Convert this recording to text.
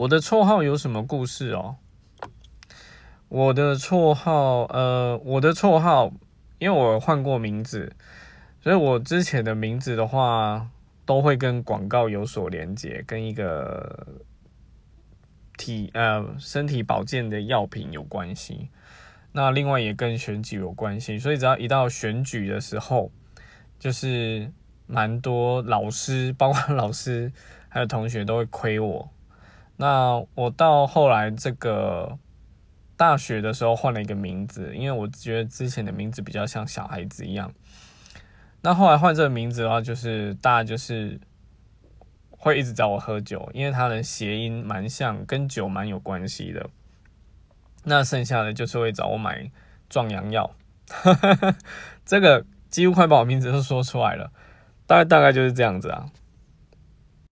我的绰号有什么故事哦？我的绰号，呃，我的绰号，因为我换过名字，所以我之前的名字的话，都会跟广告有所连接，跟一个体呃身体保健的药品有关系。那另外也跟选举有关系，所以只要一到选举的时候，就是蛮多老师，包括老师还有同学都会亏我。那我到后来这个大学的时候换了一个名字，因为我觉得之前的名字比较像小孩子一样。那后来换这个名字的话，就是大家就是会一直找我喝酒，因为它的谐音蛮像，跟酒蛮有关系的。那剩下的就是会找我买壮阳药，这个几乎快把我名字都说出来了，大概大概就是这样子啊。